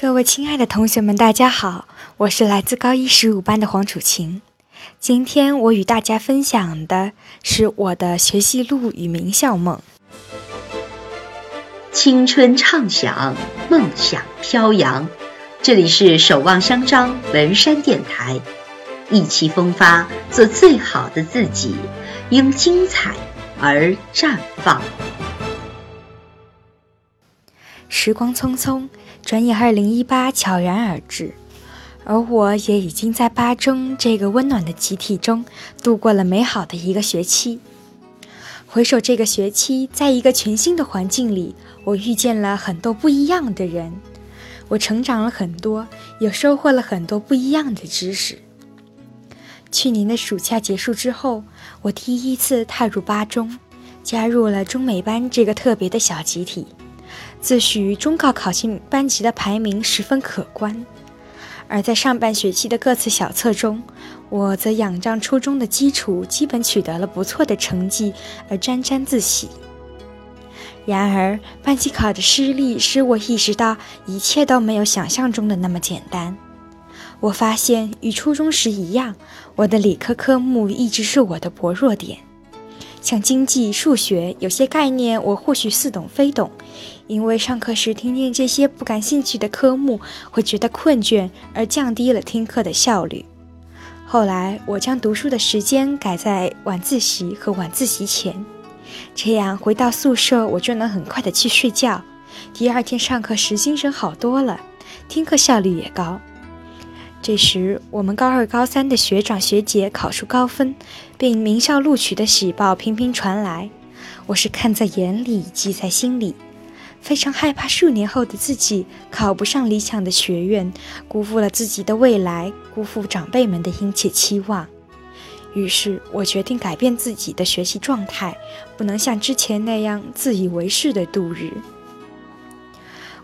各位亲爱的同学们，大家好，我是来自高一十五班的黄楚晴。今天我与大家分享的是我的学习路与名校梦。青春畅想，梦想飘扬。这里是守望相张文山电台，意气风发，做最好的自己，因精彩而绽放。时光匆匆，转眼二零一八悄然而至，而我也已经在八中这个温暖的集体中度过了美好的一个学期。回首这个学期，在一个全新的环境里，我遇见了很多不一样的人，我成长了很多，也收获了很多不一样的知识。去年的暑假结束之后，我第一次踏入八中，加入了中美班这个特别的小集体。自诩中考考进班级的排名十分可观，而在上半学期的各次小测中，我则仰仗初中的基础，基本取得了不错的成绩而沾沾自喜。然而，班级考的失利使我意识到，一切都没有想象中的那么简单。我发现，与初中时一样，我的理科科目一直是我的薄弱点。像经济、数学，有些概念我或许似懂非懂，因为上课时听见这些不感兴趣的科目，会觉得困倦，而降低了听课的效率。后来，我将读书的时间改在晚自习和晚自习前，这样回到宿舍我就能很快的去睡觉，第二天上课时精神好多了，听课效率也高。这时，我们高二、高三的学长学姐考出高分，并名校录取的喜报频频传来。我是看在眼里，记在心里，非常害怕数年后的自己考不上理想的学院，辜负了自己的未来，辜负长辈们的殷切期望。于是我决定改变自己的学习状态，不能像之前那样自以为是的度日。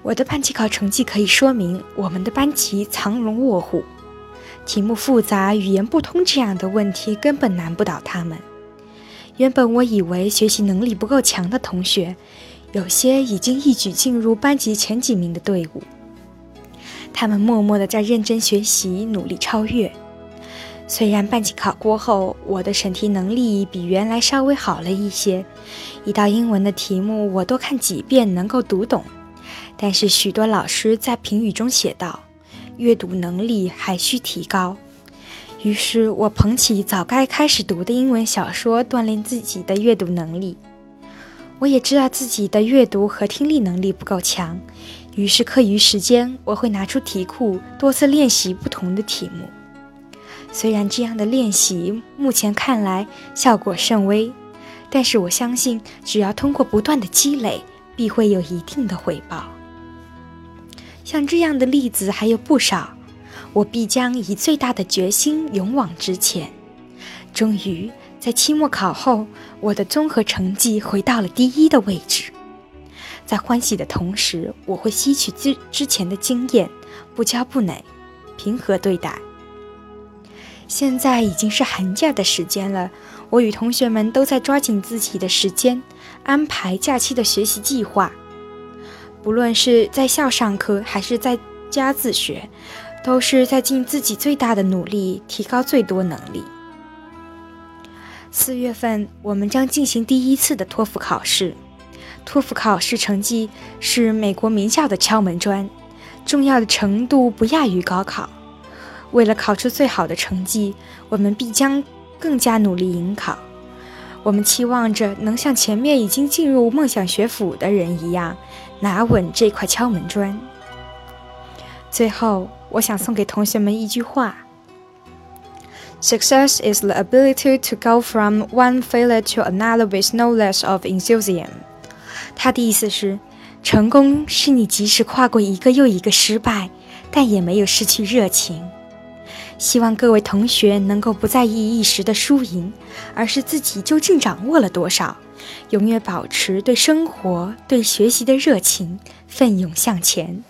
我的班级考成绩可以说明我们的班级藏龙卧虎，题目复杂、语言不通这样的问题根本难不倒他们。原本我以为学习能力不够强的同学，有些已经一举进入班级前几名的队伍，他们默默地在认真学习，努力超越。虽然班级考过后，我的审题能力比原来稍微好了一些，一道英文的题目我多看几遍能够读懂。但是许多老师在评语中写道：“阅读能力还需提高。”于是我捧起早该开始读的英文小说，锻炼自己的阅读能力。我也知道自己的阅读和听力能力不够强，于是课余时间我会拿出题库，多次练习不同的题目。虽然这样的练习目前看来效果甚微，但是我相信，只要通过不断的积累，必会有一定的回报。像这样的例子还有不少，我必将以最大的决心勇往直前。终于在期末考后，我的综合成绩回到了第一的位置。在欢喜的同时，我会吸取之之前的经验，不骄不馁，平和对待。现在已经是寒假的时间了，我与同学们都在抓紧自己的时间，安排假期的学习计划。不论是在校上课还是在家自学，都是在尽自己最大的努力，提高最多能力。四月份，我们将进行第一次的托福考试。托福考试成绩是美国名校的敲门砖，重要的程度不亚于高考。为了考出最好的成绩，我们必将更加努力迎考。我们期望着能像前面已经进入梦想学府的人一样，拿稳这块敲门砖。最后，我想送给同学们一句话：Success is the ability to go from one failure to another with no less of enthusiasm。它的意思是，成功是你即使跨过一个又一个失败，但也没有失去热情。希望各位同学能够不在意一时的输赢，而是自己究竟掌握了多少，永远保持对生活、对学习的热情，奋勇向前。